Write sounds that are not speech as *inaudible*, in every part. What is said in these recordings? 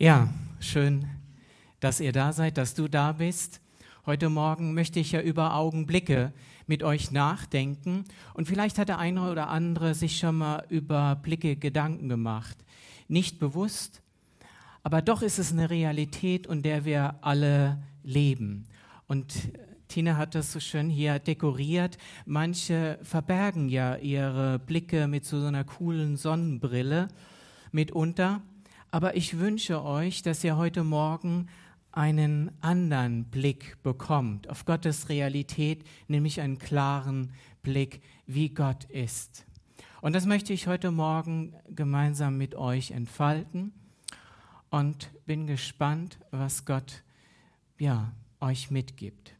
Ja, schön, dass ihr da seid, dass du da bist. Heute Morgen möchte ich ja über Augenblicke mit euch nachdenken. Und vielleicht hat der eine oder andere sich schon mal über Blicke Gedanken gemacht. Nicht bewusst, aber doch ist es eine Realität, in der wir alle leben. Und Tina hat das so schön hier dekoriert. Manche verbergen ja ihre Blicke mit so einer coolen Sonnenbrille mitunter. Aber ich wünsche euch, dass ihr heute Morgen einen anderen Blick bekommt auf Gottes Realität, nämlich einen klaren Blick, wie Gott ist. Und das möchte ich heute Morgen gemeinsam mit euch entfalten und bin gespannt, was Gott ja, euch mitgibt.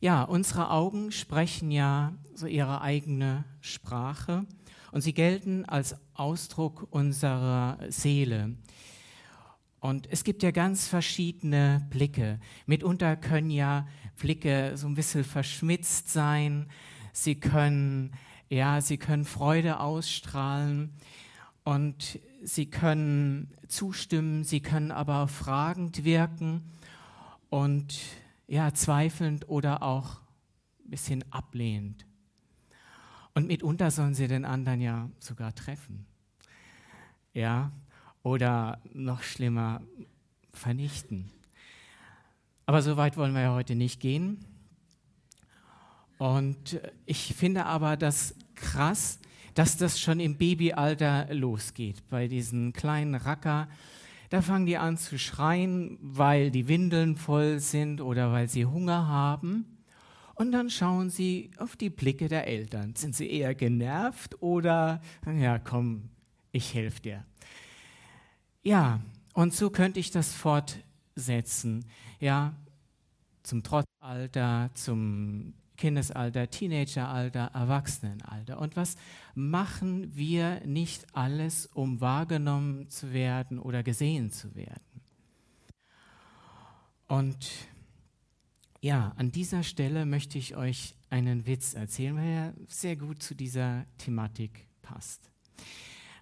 Ja, unsere Augen sprechen ja so ihre eigene Sprache und sie gelten als Ausdruck unserer Seele. Und es gibt ja ganz verschiedene Blicke. Mitunter können ja Blicke so ein bisschen verschmitzt sein. Sie können, ja, sie können Freude ausstrahlen und sie können zustimmen, sie können aber fragend wirken und ja, zweifelnd oder auch ein bisschen ablehnend. Und mitunter sollen sie den anderen ja sogar treffen. Ja, oder noch schlimmer vernichten. Aber so weit wollen wir ja heute nicht gehen. Und ich finde aber das krass, dass das schon im Babyalter losgeht. Bei diesen kleinen Racker, da fangen die an zu schreien, weil die Windeln voll sind oder weil sie Hunger haben. Und dann schauen sie auf die Blicke der Eltern. Sind sie eher genervt oder, ja, komm, ich helfe dir. Ja, und so könnte ich das fortsetzen. Ja, zum Trotzalter, zum Kindesalter, Teenageralter, Erwachsenenalter. Und was machen wir nicht alles, um wahrgenommen zu werden oder gesehen zu werden? Und ja, an dieser Stelle möchte ich euch einen Witz erzählen, weil er sehr gut zu dieser Thematik passt.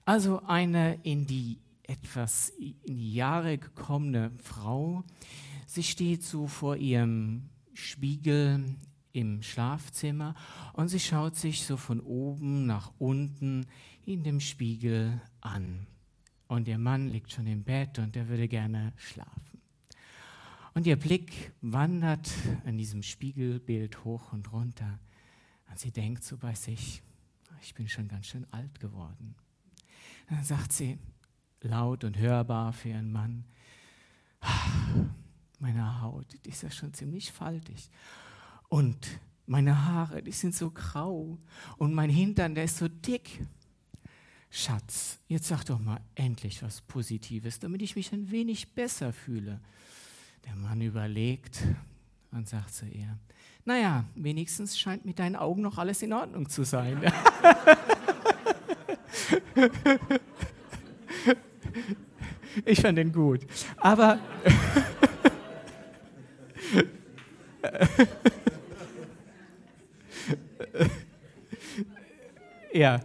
Also eine in die etwas in die Jahre gekommene Frau, sie steht so vor ihrem Spiegel im Schlafzimmer und sie schaut sich so von oben nach unten in dem Spiegel an. Und ihr Mann liegt schon im Bett und er würde gerne schlafen. Und ihr Blick wandert an diesem Spiegelbild hoch und runter. Und sie denkt so bei sich, ich bin schon ganz schön alt geworden. Dann sagt sie laut und hörbar für ihren Mann, meine Haut, die ist ja schon ziemlich faltig. Und meine Haare, die sind so grau. Und mein Hintern, der ist so dick. Schatz, jetzt sag doch mal endlich was Positives, damit ich mich ein wenig besser fühle. Der Mann überlegt und sagt zu ihr, naja, wenigstens scheint mit deinen Augen noch alles in Ordnung zu sein. *laughs* ich fand den gut. Aber *laughs* ja,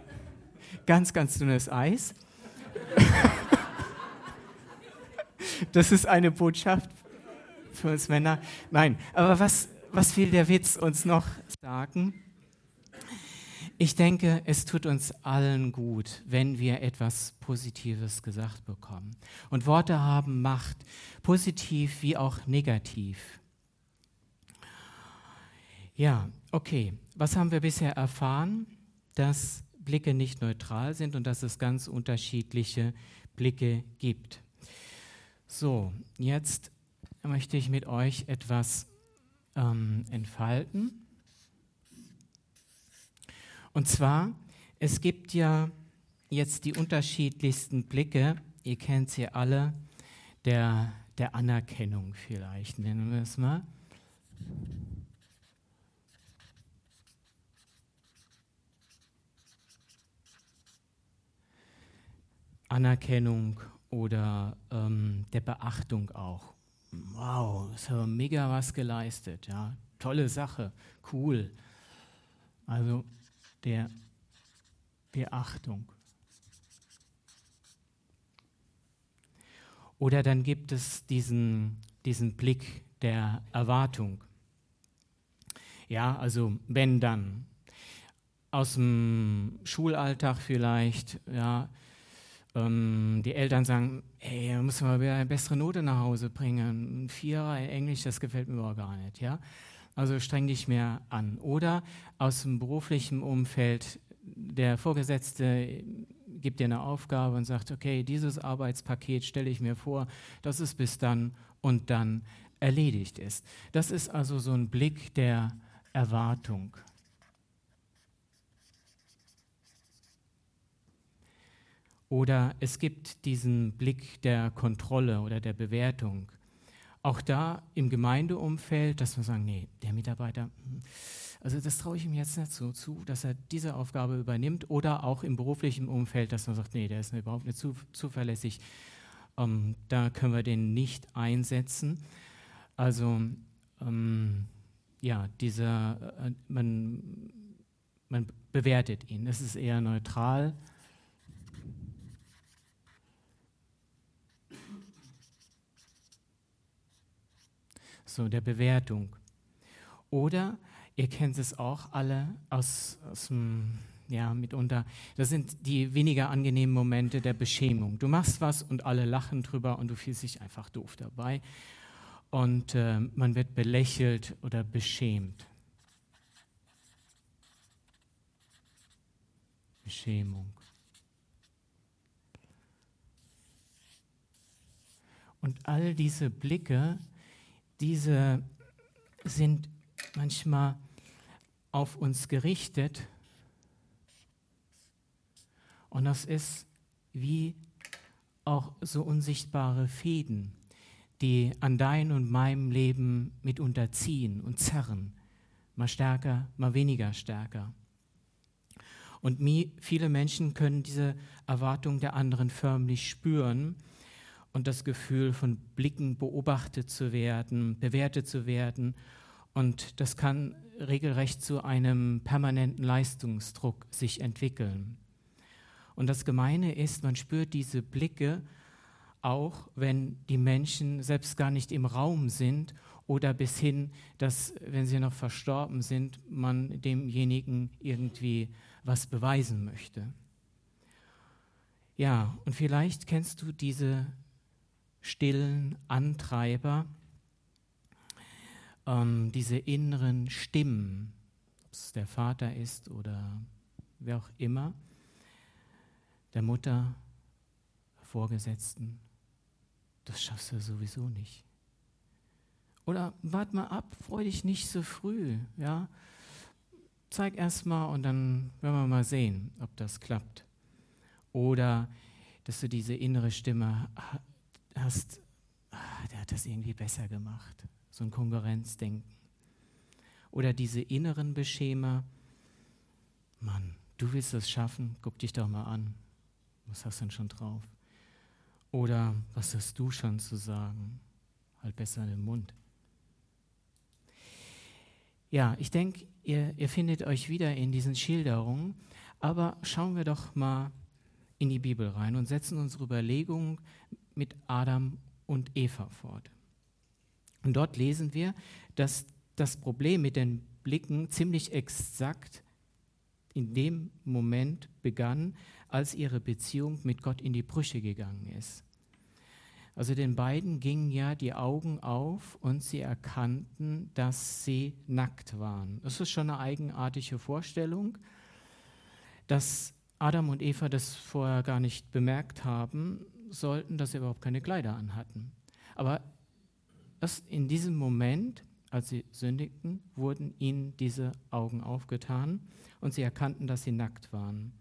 ganz, ganz dünnes Eis. *laughs* Das ist eine Botschaft für uns Männer. Nein, aber was, was will der Witz uns noch sagen? Ich denke, es tut uns allen gut, wenn wir etwas Positives gesagt bekommen. Und Worte haben Macht, positiv wie auch negativ. Ja, okay. Was haben wir bisher erfahren? Dass Blicke nicht neutral sind und dass es ganz unterschiedliche Blicke gibt. So, jetzt möchte ich mit euch etwas ähm, entfalten. Und zwar, es gibt ja jetzt die unterschiedlichsten Blicke, ihr kennt sie alle, der, der Anerkennung vielleicht, nennen wir es mal. Anerkennung oder ähm, der Beachtung auch wow, das haben wir mega was geleistet, ja, tolle Sache, cool. Also der Beachtung. Oder dann gibt es diesen, diesen Blick der Erwartung. Ja, also wenn dann. Aus dem Schulalltag vielleicht, ja, ähm, die Eltern sagen, hey, da müssen wir wieder eine bessere Note nach Hause bringen. Ein Vierer in Englisch, das gefällt mir aber gar nicht, ja. Also streng dich mehr an. Oder aus dem beruflichen Umfeld, der Vorgesetzte gibt dir eine Aufgabe und sagt, okay, dieses Arbeitspaket stelle ich mir vor, dass es bis dann und dann erledigt ist. Das ist also so ein Blick der Erwartung. Oder es gibt diesen Blick der Kontrolle oder der Bewertung. Auch da im Gemeindeumfeld, dass wir sagen, nee, der Mitarbeiter, hm, also das traue ich ihm jetzt nicht so zu, dass er diese Aufgabe übernimmt. Oder auch im beruflichen Umfeld, dass man sagt, nee, der ist überhaupt nicht zuverlässig. Ähm, da können wir den nicht einsetzen. Also ähm, ja, dieser, äh, man, man bewertet ihn. Das ist eher neutral. So, der Bewertung. Oder ihr kennt es auch alle aus, aus dem, ja, mitunter, das sind die weniger angenehmen Momente der Beschämung. Du machst was und alle lachen drüber und du fühlst dich einfach doof dabei und äh, man wird belächelt oder beschämt. Beschämung. Und all diese Blicke, diese sind manchmal auf uns gerichtet. Und das ist wie auch so unsichtbare Fäden die an dein und meinem Leben mitunter ziehen und zerren, mal stärker, mal weniger stärker. Und viele Menschen können diese Erwartung der anderen förmlich spüren und das Gefühl von Blicken beobachtet zu werden, bewertet zu werden. Und das kann regelrecht zu einem permanenten Leistungsdruck sich entwickeln. Und das Gemeine ist, man spürt diese Blicke auch wenn die Menschen selbst gar nicht im Raum sind oder bis hin, dass, wenn sie noch verstorben sind, man demjenigen irgendwie was beweisen möchte. Ja, und vielleicht kennst du diese stillen Antreiber, ähm, diese inneren Stimmen, ob es der Vater ist oder wer auch immer, der Mutter, Vorgesetzten, das schaffst du sowieso nicht. Oder wart mal ab, freu dich nicht so früh, ja. Zeig erst mal und dann werden wir mal sehen, ob das klappt. Oder dass du diese innere Stimme hast, ah, der hat das irgendwie besser gemacht. So ein Konkurrenzdenken. Oder diese inneren Beschämer, Mann, du willst das schaffen, guck dich doch mal an. Was hast du denn schon drauf? Oder was hast du schon zu sagen? Halt besser den Mund. Ja, ich denke, ihr, ihr findet euch wieder in diesen Schilderungen, aber schauen wir doch mal in die Bibel rein und setzen unsere Überlegungen mit Adam und Eva fort. Und dort lesen wir, dass das Problem mit den Blicken ziemlich exakt in dem Moment begann, als ihre Beziehung mit Gott in die Brüche gegangen ist. Also den beiden gingen ja die Augen auf und sie erkannten, dass sie nackt waren. Das ist schon eine eigenartige Vorstellung, dass Adam und Eva das vorher gar nicht bemerkt haben sollten, dass sie überhaupt keine Kleider anhatten. Aber erst in diesem Moment, als sie sündigten, wurden ihnen diese Augen aufgetan und sie erkannten, dass sie nackt waren.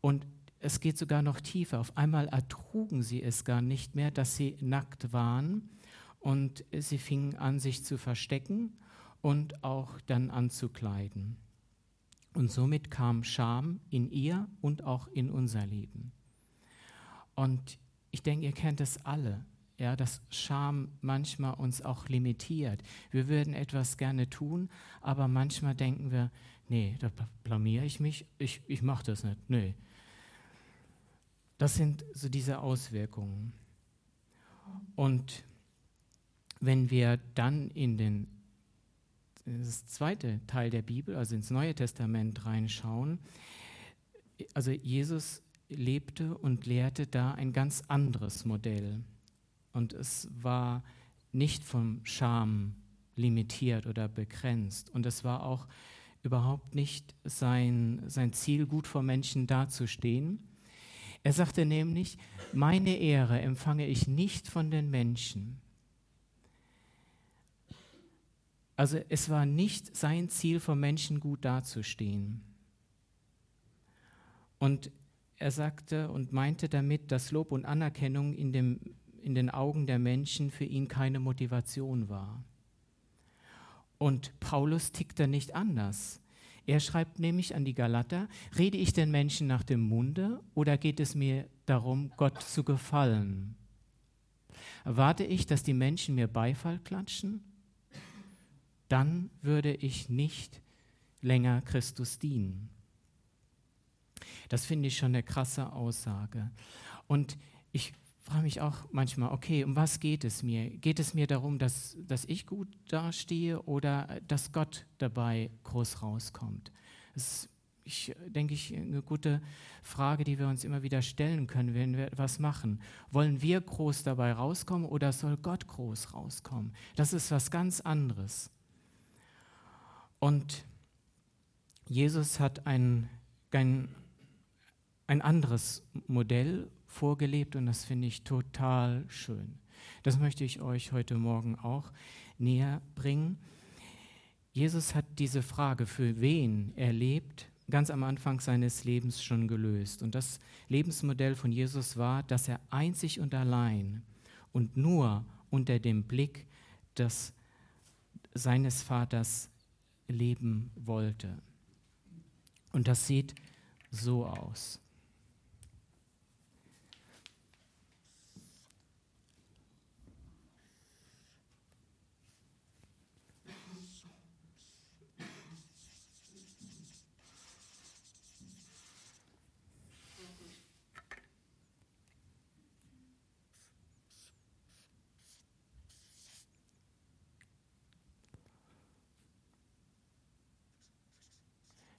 Und es geht sogar noch tiefer. Auf einmal ertrugen sie es gar nicht mehr, dass sie nackt waren und sie fingen an, sich zu verstecken und auch dann anzukleiden. Und somit kam Scham in ihr und auch in unser Leben. Und ich denke, ihr kennt es alle, ja, dass Scham manchmal uns auch limitiert. Wir würden etwas gerne tun, aber manchmal denken wir, nee, da blamiere ich mich, ich, ich mache das nicht. Nee, das sind so diese Auswirkungen. Und wenn wir dann in den das zweite Teil der Bibel, also ins Neue Testament reinschauen, also Jesus lebte und lehrte da ein ganz anderes Modell. Und es war nicht vom Scham limitiert oder begrenzt. Und es war auch überhaupt nicht sein, sein Ziel, gut vor Menschen dazustehen. Er sagte nämlich, meine Ehre empfange ich nicht von den Menschen. Also es war nicht sein Ziel, vor Menschen gut dazustehen. Und er sagte und meinte damit, dass Lob und Anerkennung in, dem, in den Augen der Menschen für ihn keine Motivation war. Und Paulus tickte nicht anders. Er schreibt nämlich an die Galater, rede ich den Menschen nach dem Munde oder geht es mir darum, Gott zu gefallen? Erwarte ich, dass die Menschen mir Beifall klatschen? Dann würde ich nicht länger Christus dienen. Das finde ich schon eine krasse Aussage. Und ich frage mich auch manchmal, okay, um was geht es mir? Geht es mir darum, dass, dass ich gut dastehe oder dass Gott dabei groß rauskommt? Das ist, ich denke ich, eine gute Frage, die wir uns immer wieder stellen können, wenn wir etwas machen. Wollen wir groß dabei rauskommen oder soll Gott groß rauskommen? Das ist was ganz anderes. Und Jesus hat ein, ein ein anderes Modell vorgelebt und das finde ich total schön. Das möchte ich euch heute Morgen auch näher bringen. Jesus hat diese Frage, für wen er lebt, ganz am Anfang seines Lebens schon gelöst. Und das Lebensmodell von Jesus war, dass er einzig und allein und nur unter dem Blick des, seines Vaters leben wollte. Und das sieht so aus.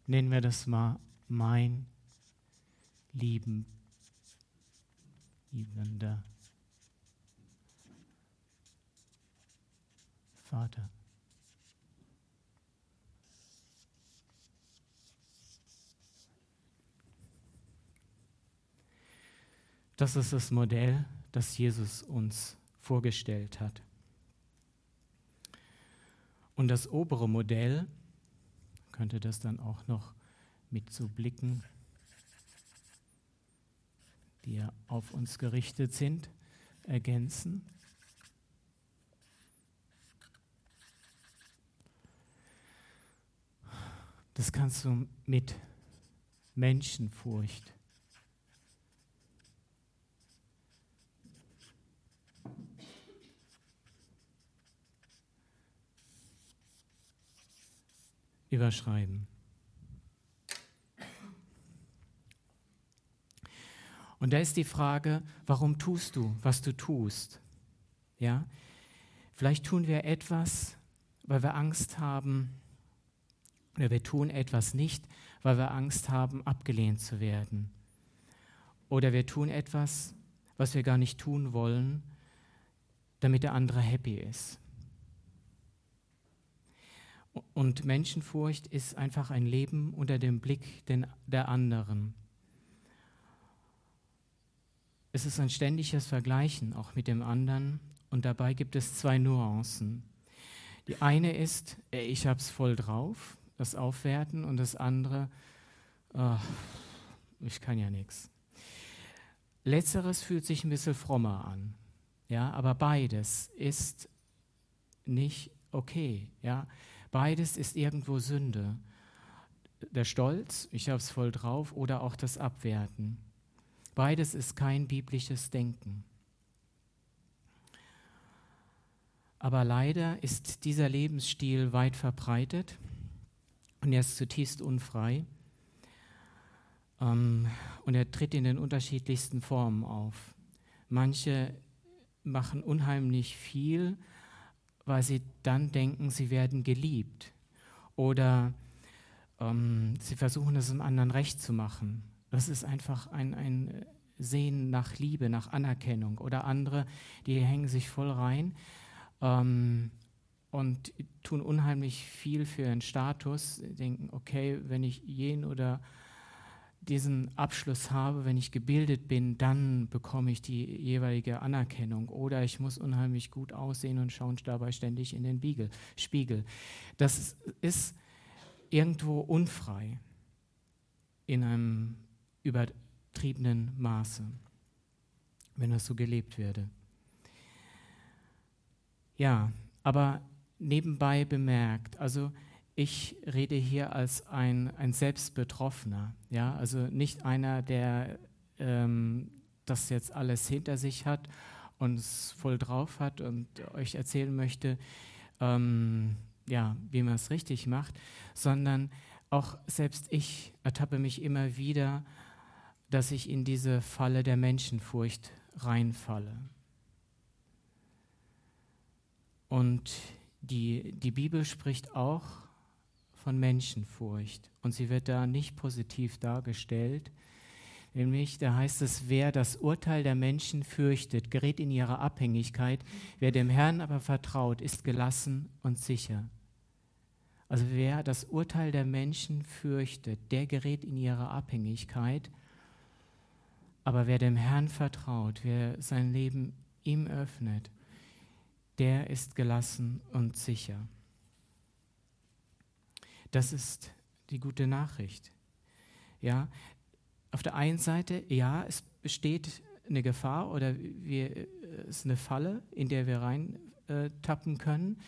Nennen wir das mal mein lieben, liebender Vater. Das ist das Modell, das Jesus uns vorgestellt hat. Und das obere Modell könnte das dann auch noch mit so Blicken, die ja auf uns gerichtet sind, ergänzen. Das kannst du mit Menschenfurcht überschreiben. Und da ist die Frage, warum tust du, was du tust? Ja? Vielleicht tun wir etwas, weil wir Angst haben, oder wir tun etwas nicht, weil wir Angst haben, abgelehnt zu werden. Oder wir tun etwas, was wir gar nicht tun wollen, damit der andere happy ist. Und Menschenfurcht ist einfach ein Leben unter dem Blick der anderen. Es ist ein ständiges Vergleichen auch mit dem anderen und dabei gibt es zwei Nuancen. Die eine ist, ich habe es voll drauf, das Aufwerten und das andere, oh, ich kann ja nichts. Letzteres fühlt sich ein bisschen frommer an, ja, aber beides ist nicht okay, ja. Beides ist irgendwo Sünde. Der Stolz, ich habe es voll drauf, oder auch das Abwerten. Beides ist kein biblisches Denken. Aber leider ist dieser Lebensstil weit verbreitet und er ist zutiefst unfrei. Ähm, und er tritt in den unterschiedlichsten Formen auf. Manche machen unheimlich viel, weil sie dann denken, sie werden geliebt. Oder ähm, sie versuchen es einem anderen recht zu machen. Das ist einfach ein, ein Sehen nach Liebe, nach Anerkennung. Oder andere, die hängen sich voll rein ähm, und tun unheimlich viel für ihren Status, denken, okay, wenn ich jeden oder diesen Abschluss habe, wenn ich gebildet bin, dann bekomme ich die jeweilige Anerkennung. Oder ich muss unheimlich gut aussehen und schauen dabei ständig in den Spiegel. Das ist irgendwo unfrei in einem übertriebenen Maße, wenn das so gelebt werde. Ja, aber nebenbei bemerkt, also ich rede hier als ein, ein Selbstbetroffener, ja, also nicht einer, der ähm, das jetzt alles hinter sich hat und es voll drauf hat und euch erzählen möchte, ähm, ja, wie man es richtig macht, sondern auch selbst ich ertappe mich immer wieder, dass ich in diese Falle der Menschenfurcht reinfalle. Und die, die Bibel spricht auch von Menschenfurcht. Und sie wird da nicht positiv dargestellt. Nämlich, da heißt es, wer das Urteil der Menschen fürchtet, gerät in ihre Abhängigkeit. Wer dem Herrn aber vertraut, ist gelassen und sicher. Also wer das Urteil der Menschen fürchtet, der gerät in ihre Abhängigkeit. Aber wer dem Herrn vertraut, wer sein Leben ihm öffnet, der ist gelassen und sicher. Das ist die gute Nachricht. Ja, auf der einen Seite, ja, es besteht eine Gefahr oder wir, es ist eine Falle, in der wir reintappen äh, können,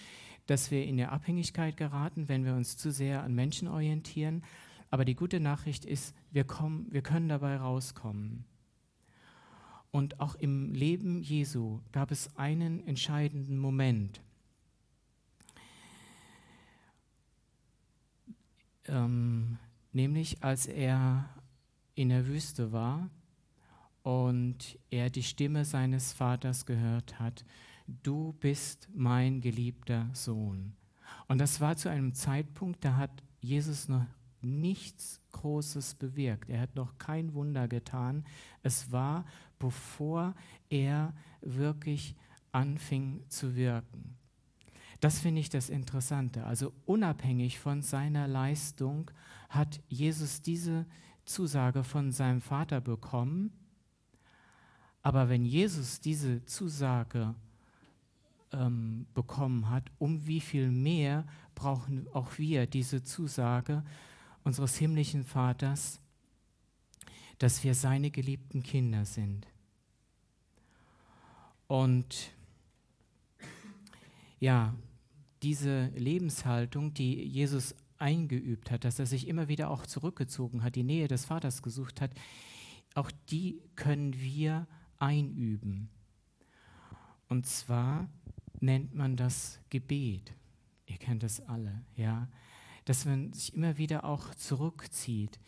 dass wir in der Abhängigkeit geraten, wenn wir uns zu sehr an Menschen orientieren. Aber die gute Nachricht ist, wir, kommen, wir können dabei rauskommen. Und auch im Leben Jesu gab es einen entscheidenden Moment. Ähm, nämlich als er in der Wüste war und er die Stimme seines Vaters gehört hat, du bist mein geliebter Sohn. Und das war zu einem Zeitpunkt, da hat Jesus noch nichts Großes bewirkt. Er hat noch kein Wunder getan. Es war, bevor er wirklich anfing zu wirken. Das finde ich das Interessante. Also unabhängig von seiner Leistung hat Jesus diese Zusage von seinem Vater bekommen. Aber wenn Jesus diese Zusage ähm, bekommen hat, um wie viel mehr brauchen auch wir diese Zusage unseres himmlischen Vaters, dass wir seine geliebten Kinder sind. Und ja, diese Lebenshaltung, die Jesus eingeübt hat, dass er sich immer wieder auch zurückgezogen hat, die Nähe des Vaters gesucht hat, auch die können wir einüben. Und zwar nennt man das Gebet. Ihr kennt das alle, ja. Dass man sich immer wieder auch zurückzieht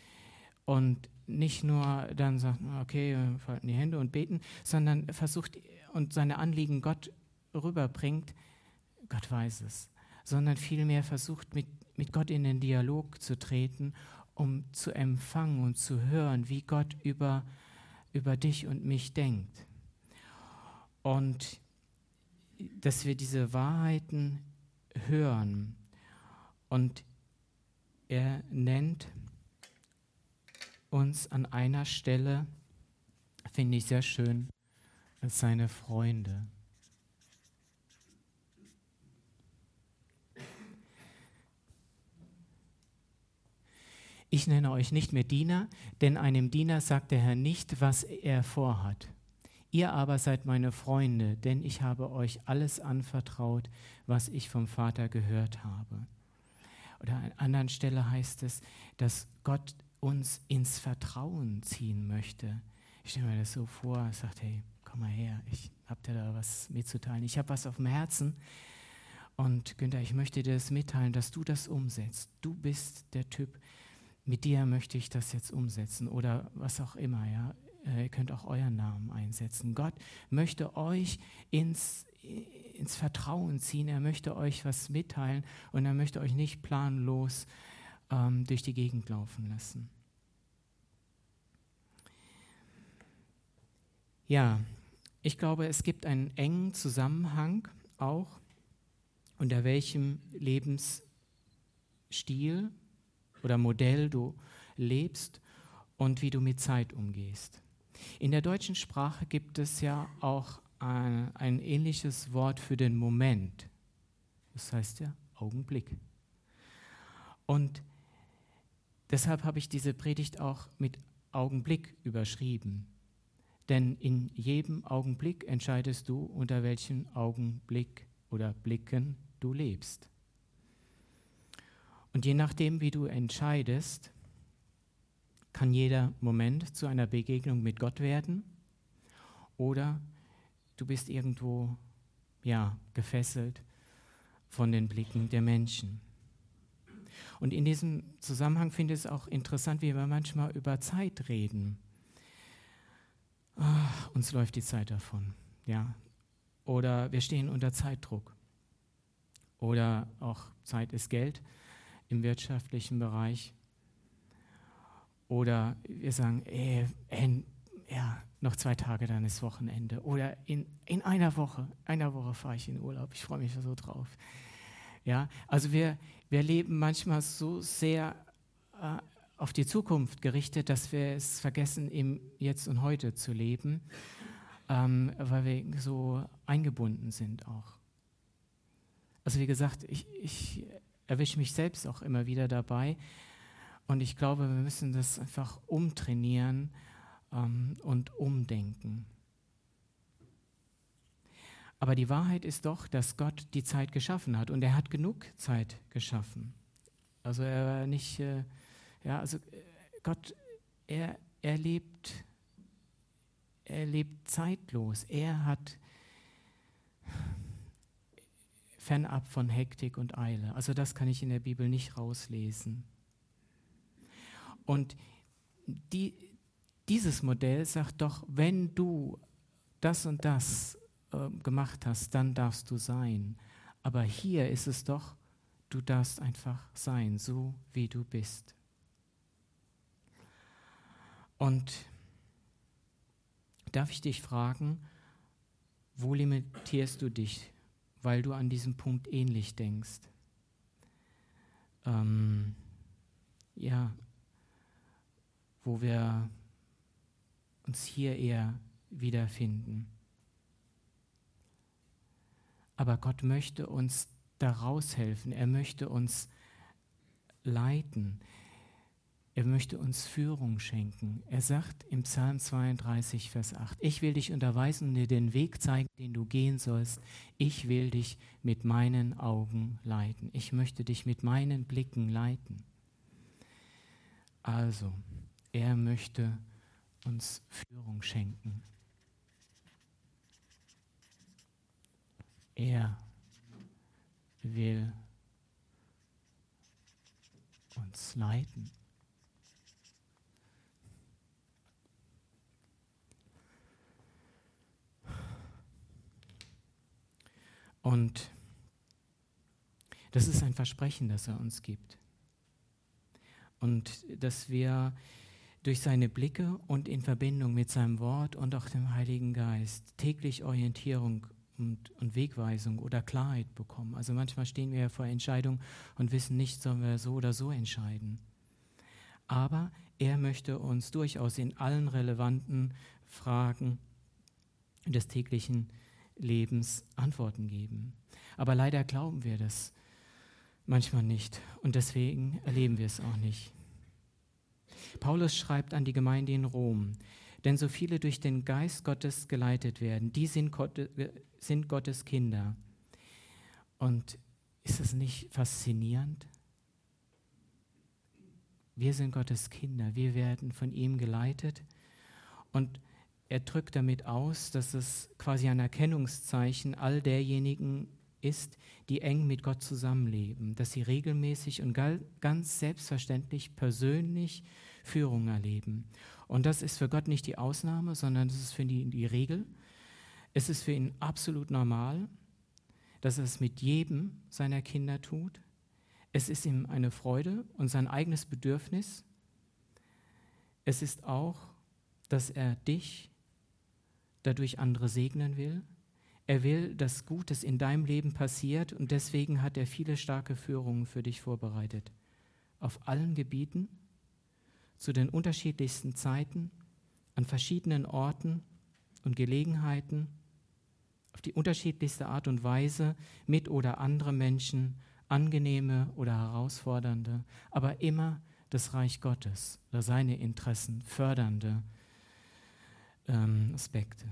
und nicht nur dann sagt, okay, falten die Hände und beten, sondern versucht und seine Anliegen Gott rüberbringt, Gott weiß es, sondern vielmehr versucht, mit, mit Gott in den Dialog zu treten, um zu empfangen und zu hören, wie Gott über, über dich und mich denkt. Und dass wir diese Wahrheiten hören. Und er nennt uns an einer Stelle, finde ich sehr schön, als seine Freunde. Ich nenne euch nicht mehr Diener, denn einem Diener sagt der Herr nicht, was er vorhat. Ihr aber seid meine Freunde, denn ich habe euch alles anvertraut, was ich vom Vater gehört habe. Oder an anderen Stelle heißt es, dass Gott uns ins Vertrauen ziehen möchte. Ich stelle mir das so vor, sagt, hey, komm mal her, ich habe dir da was mitzuteilen. Ich habe was auf dem Herzen. Und Günther, ich möchte dir das mitteilen, dass du das umsetzt. Du bist der Typ, mit dir möchte ich das jetzt umsetzen oder was auch immer, ja. äh, ihr könnt auch euren Namen einsetzen. Gott möchte euch ins, ins Vertrauen ziehen, er möchte euch was mitteilen und er möchte euch nicht planlos ähm, durch die Gegend laufen lassen. Ja, ich glaube, es gibt einen engen Zusammenhang auch, unter welchem Lebensstil oder Modell du lebst und wie du mit Zeit umgehst. In der deutschen Sprache gibt es ja auch ein, ein ähnliches Wort für den Moment. Das heißt ja Augenblick. Und deshalb habe ich diese Predigt auch mit Augenblick überschrieben. Denn in jedem Augenblick entscheidest du, unter welchem Augenblick oder Blicken du lebst. Und je nachdem, wie du entscheidest, kann jeder Moment zu einer Begegnung mit Gott werden oder du bist irgendwo ja gefesselt von den Blicken der Menschen. Und in diesem Zusammenhang finde ich es auch interessant, wie wir manchmal über Zeit reden. Ach, uns läuft die Zeit davon, ja. Oder wir stehen unter Zeitdruck. Oder auch Zeit ist Geld im wirtschaftlichen Bereich. Oder wir sagen, ey, ey, ja, noch zwei Tage, dann ist Wochenende. Oder in, in einer Woche, einer Woche fahre ich in Urlaub. Ich freue mich so drauf. Ja, also wir, wir leben manchmal so sehr äh, auf die Zukunft gerichtet, dass wir es vergessen, im Jetzt und Heute zu leben, ähm, weil wir so eingebunden sind auch. Also wie gesagt, ich, ich erwische mich selbst auch immer wieder dabei, und ich glaube, wir müssen das einfach umtrainieren ähm, und umdenken. Aber die Wahrheit ist doch, dass Gott die Zeit geschaffen hat und er hat genug Zeit geschaffen. Also er war nicht, äh, ja, also äh, Gott, er, er lebt, er lebt zeitlos. Er hat fernab von Hektik und Eile. Also das kann ich in der Bibel nicht rauslesen. Und die, dieses Modell sagt doch, wenn du das und das äh, gemacht hast, dann darfst du sein. Aber hier ist es doch, du darfst einfach sein, so wie du bist. Und darf ich dich fragen, wo limitierst du dich, weil du an diesem Punkt ähnlich denkst? Ähm, ja, wo wir uns hier eher wiederfinden. Aber Gott möchte uns daraus helfen. Er möchte uns leiten. Er möchte uns Führung schenken. Er sagt im Psalm 32, Vers 8, ich will dich unterweisen und dir den Weg zeigen, den du gehen sollst. Ich will dich mit meinen Augen leiten. Ich möchte dich mit meinen Blicken leiten. Also, er möchte uns Führung schenken. Er will uns leiten. Und das ist ein Versprechen, das er uns gibt. Und dass wir durch seine Blicke und in Verbindung mit seinem Wort und auch dem Heiligen Geist täglich Orientierung und, und, Wegweisung oder Klarheit bekommen. Also manchmal stehen wir ja vor Entscheidungen und wissen nicht, sollen wir so oder so entscheiden. Aber er möchte uns durchaus in allen relevanten Fragen des täglichen Lebens Antworten geben. Aber leider glauben wir das manchmal nicht und deswegen erleben wir es auch nicht. Paulus schreibt an die Gemeinde in Rom, denn so viele durch den Geist Gottes geleitet werden, die sind, Gott, sind Gottes Kinder. Und ist es nicht faszinierend? Wir sind Gottes Kinder, wir werden von ihm geleitet. Und er drückt damit aus, dass es quasi ein Erkennungszeichen all derjenigen ist, die eng mit Gott zusammenleben, dass sie regelmäßig und ganz selbstverständlich persönlich Führung erleben. Und das ist für Gott nicht die Ausnahme, sondern das ist für ihn die Regel. Es ist für ihn absolut normal, dass er es mit jedem seiner Kinder tut. Es ist ihm eine Freude und sein eigenes Bedürfnis. Es ist auch, dass er dich dadurch andere segnen will. Er will, dass Gutes in deinem Leben passiert und deswegen hat er viele starke Führungen für dich vorbereitet. Auf allen Gebieten, zu den unterschiedlichsten Zeiten, an verschiedenen Orten und Gelegenheiten, auf die unterschiedlichste Art und Weise mit oder andere Menschen, angenehme oder herausfordernde, aber immer das Reich Gottes oder seine Interessen fördernde ähm, Aspekte.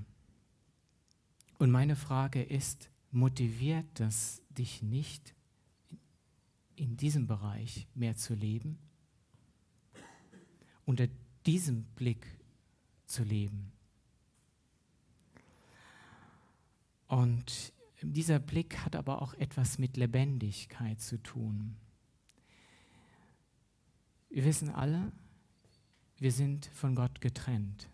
Und meine Frage ist, motiviert das dich nicht, in diesem Bereich mehr zu leben? Unter diesem Blick zu leben? Und dieser Blick hat aber auch etwas mit Lebendigkeit zu tun. Wir wissen alle, wir sind von Gott getrennt.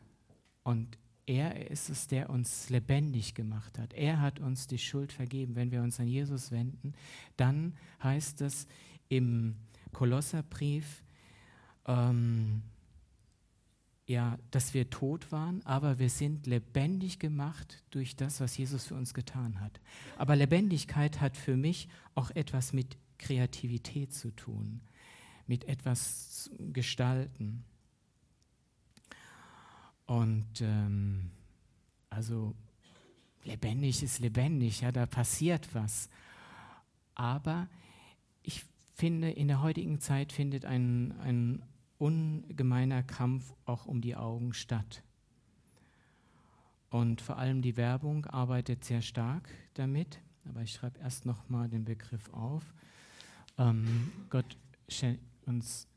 Und er ist es, der uns lebendig gemacht hat. Er hat uns die Schuld vergeben. Wenn wir uns an Jesus wenden, dann heißt es im Kolosserbrief, ähm, ja, dass wir tot waren, aber wir sind lebendig gemacht durch das, was Jesus für uns getan hat. Aber Lebendigkeit hat für mich auch etwas mit Kreativität zu tun, mit etwas gestalten. Und ähm, also lebendig ist lebendig, ja, da passiert was. Aber ich finde, in der heutigen Zeit findet ein, ein ungemeiner Kampf auch um die Augen statt. Und vor allem die Werbung arbeitet sehr stark damit. Aber ich schreibe erst nochmal den Begriff auf. Ähm, Gott schenkt uns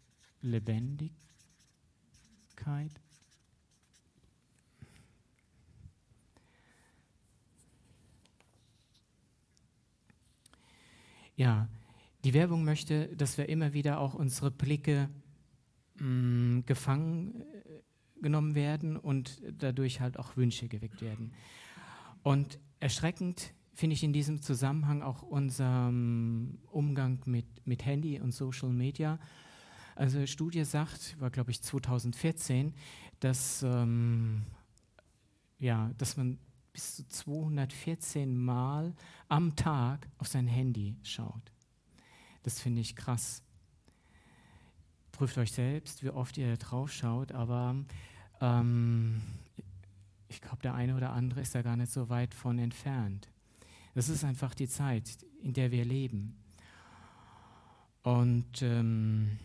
Lebendigkeit. Ja, die Werbung möchte, dass wir immer wieder auch unsere Blicke mh, mm, gefangen äh, genommen werden und dadurch halt auch Wünsche geweckt werden. Und erschreckend finde ich in diesem Zusammenhang auch unser Umgang mit, mit Handy und Social Media. Also Studie sagt, war glaube ich 2014, dass, ähm, ja, dass man bis zu 214 Mal am Tag auf sein Handy schaut. Das finde ich krass. Prüft euch selbst, wie oft ihr drauf schaut, aber ähm, ich glaube, der eine oder andere ist da gar nicht so weit von entfernt. Das ist einfach die Zeit, in der wir leben. Und ähm,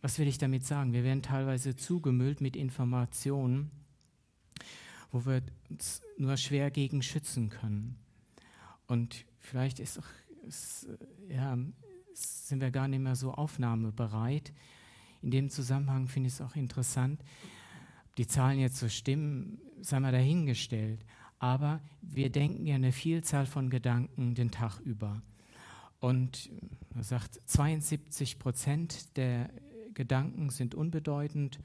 was will ich damit sagen? Wir werden teilweise zugemüllt mit Informationen, wo wir uns nur schwer gegen schützen können. Und vielleicht ist ist, ja, sind wir gar nicht mehr so aufnahmebereit. In dem Zusammenhang finde ich es auch interessant, ob die Zahlen jetzt so stimmen, sei mal dahingestellt. Aber wir denken ja eine Vielzahl von Gedanken den Tag über. Und man sagt, 72 Prozent der Gedanken sind unbedeutend,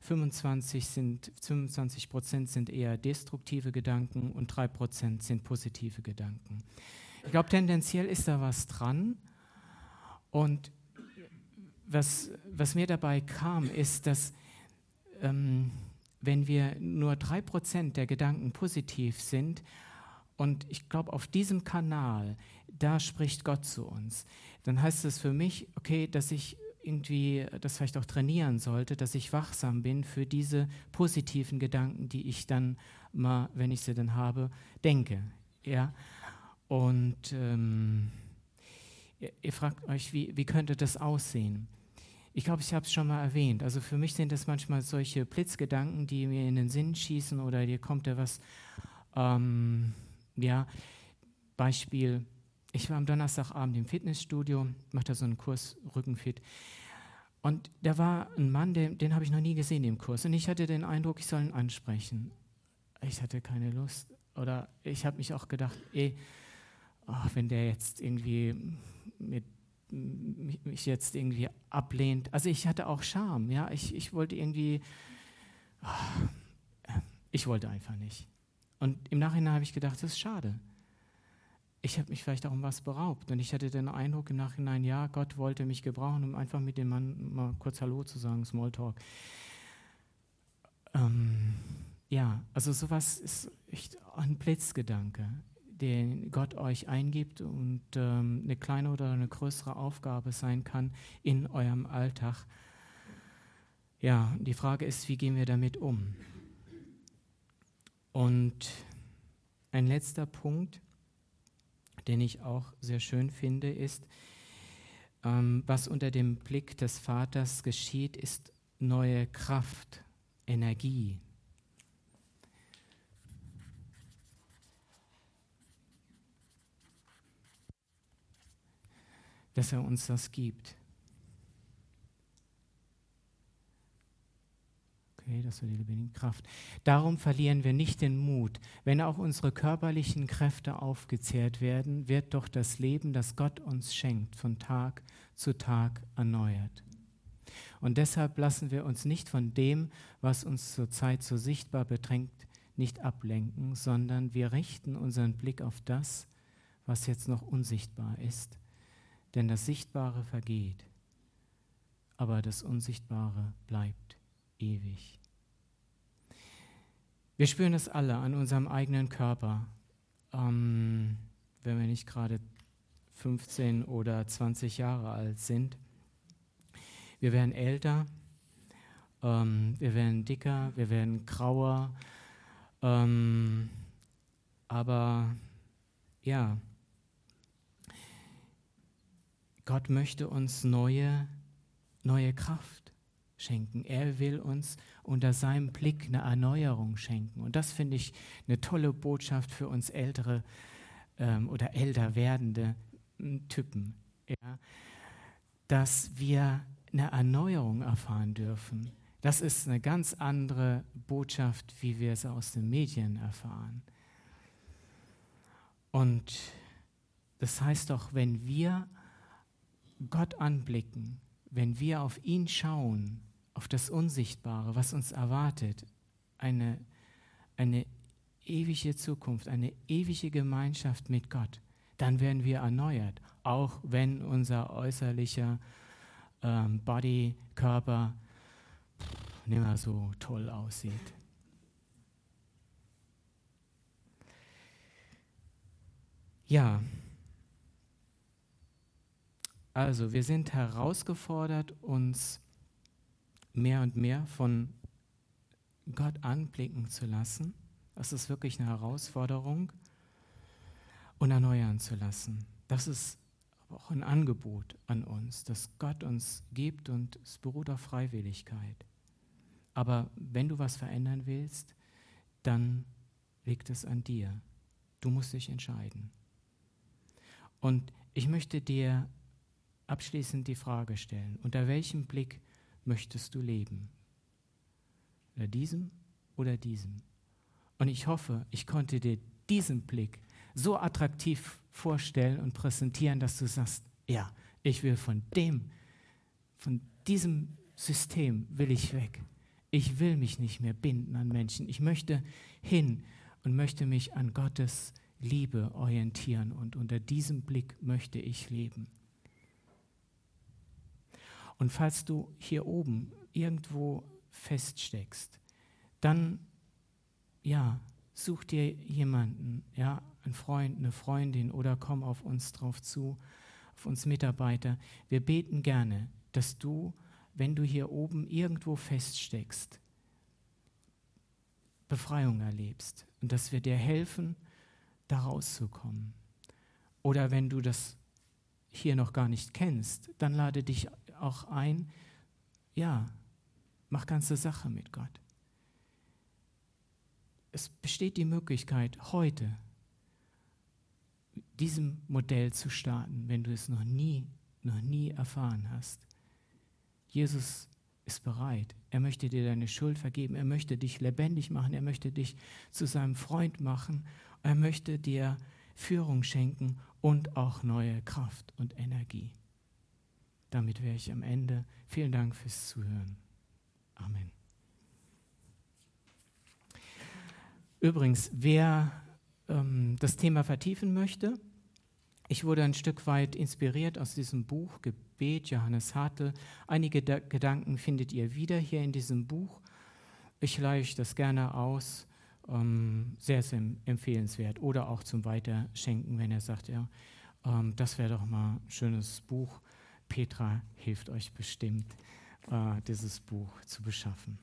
25, sind, 25 Prozent sind eher destruktive Gedanken und 3 Prozent sind positive Gedanken. Ich glaube, tendenziell ist da was dran. Und was, was mir dabei kam, ist, dass ähm, wenn wir nur 3 Prozent der Gedanken positiv sind, und ich glaube, auf diesem Kanal, da spricht Gott zu uns, dann heißt es für mich, okay, dass ich irgendwie das vielleicht auch trainieren sollte, dass ich wachsam bin für diese positiven Gedanken, die ich dann mal, wenn ich sie dann habe, denke. Ja? Und ähm, ihr, ihr, fragt euch, wie, wie könnte das aussehen? Ich glaube, ich habe es schon mal erwähnt. Also für mich sind das manchmal solche Blitzgedanken, die mir in den Sinn schießen oder dir kommt da was, ähm, ja, Beispiel, ich war am Donnerstagabend im Fitnessstudio, machte so einen Kurs Rückenfit. Und da war ein Mann, den, den habe ich noch nie gesehen im Kurs. Und ich hatte den Eindruck, ich soll ihn ansprechen. Ich hatte keine Lust. Oder ich habe mich auch gedacht, ey, oh, wenn der jetzt irgendwie mit mich jetzt irgendwie ablehnt. Also ich hatte auch Scham, ja. Ich, ich wollte irgendwie, oh, ich wollte einfach nicht. Und im Nachhinein habe ich gedacht, das ist schade. Ich habe mich vielleicht auch um was beraubt. Und ich hatte den Eindruck im Nachhinein, ja, Gott wollte mich gebrauchen, um einfach mit dem Mann mal kurz Hallo zu sagen, Smalltalk. Ähm, ja, also sowas ist echt ein Blitzgedanke den Gott euch eingibt und ähm, eine kleine oder eine größere Aufgabe sein kann in eurem Alltag. Ja, die Frage ist, wie gehen wir damit um? Und ein letzter Punkt, den ich auch sehr schön finde, ist, ähm, was unter dem Blick des Vaters geschieht, ist neue Kraft, Energie, dass er uns das gibt. Okay, das war die lebendige Kraft. Darum verlieren wir nicht den Mut. Wenn auch unsere körperlichen Kräfte aufgezehrt werden, wird doch das Leben, das Gott uns schenkt, von Tag zu Tag erneuert. Und deshalb lassen wir uns nicht von dem, was uns zurzeit so sichtbar bedrängt, nicht ablenken, sondern wir richten unseren Blick auf das, was jetzt noch unsichtbar ist denn das Sichtbare vergeht, aber das Unsichtbare bleibt ewig. Wir spüren es alle an unserem eigenen Körper, ähm, wenn wir nicht gerade 15 oder 20 Jahre alt sind. Wir werden älter, ähm, wir werden dicker, wir werden grauer, ähm, aber ja, Gott möchte uns neue, neue Kraft schenken. Er will uns unter seinem Blick eine Erneuerung schenken. Und das finde ich eine tolle Botschaft für uns ältere ähm, oder älter werdende hm, Typen. Ja? Dass wir eine Erneuerung erfahren dürfen. Das ist eine ganz andere Botschaft, wie wir es aus den Medien erfahren. Und das heißt doch, wenn wir Gott anblicken, wenn wir auf ihn schauen, auf das Unsichtbare, was uns erwartet, eine, eine ewige Zukunft, eine ewige Gemeinschaft mit Gott, dann werden wir erneuert, auch wenn unser äußerlicher ähm, Body, Körper nicht mehr so toll aussieht. Ja, also, wir sind herausgefordert, uns mehr und mehr von Gott anblicken zu lassen. Das ist wirklich eine Herausforderung. Und erneuern zu lassen. Das ist auch ein Angebot an uns, das Gott uns gibt und es beruht auf Freiwilligkeit. Aber wenn du was verändern willst, dann liegt es an dir. Du musst dich entscheiden. Und ich möchte dir abschließend die Frage stellen, unter welchem Blick möchtest du leben? Unter diesem oder diesem? Und ich hoffe, ich konnte dir diesen Blick so attraktiv vorstellen und präsentieren, dass du sagst, ja, ich will von dem, von diesem System will ich weg. Ich will mich nicht mehr binden an Menschen. Ich möchte hin und möchte mich an Gottes Liebe orientieren und unter diesem Blick möchte ich leben. Und falls du hier oben irgendwo feststeckst, dann ja, such dir jemanden, ja, einen Freund, eine Freundin oder komm auf uns drauf zu, auf uns Mitarbeiter. Wir beten gerne, dass du, wenn du hier oben irgendwo feststeckst, Befreiung erlebst und dass wir dir helfen, da rauszukommen. Oder wenn du das hier noch gar nicht kennst, dann lade dich auch ein, ja, mach ganze Sache mit Gott. Es besteht die Möglichkeit, heute diesem Modell zu starten, wenn du es noch nie, noch nie erfahren hast. Jesus ist bereit. Er möchte dir deine Schuld vergeben. Er möchte dich lebendig machen. Er möchte dich zu seinem Freund machen. Er möchte dir Führung schenken und auch neue Kraft und Energie. Damit wäre ich am Ende. Vielen Dank fürs Zuhören. Amen. Übrigens, wer ähm, das Thema vertiefen möchte, ich wurde ein Stück weit inspiriert aus diesem Buch Gebet, Johannes Hartl. Einige da Gedanken findet ihr wieder hier in diesem Buch. Ich euch das gerne aus. Ähm, sehr, sehr empfehlenswert. Oder auch zum Weiterschenken, wenn er sagt, ja, ähm, das wäre doch mal ein schönes Buch. Petra hilft euch bestimmt, äh, dieses Buch zu beschaffen.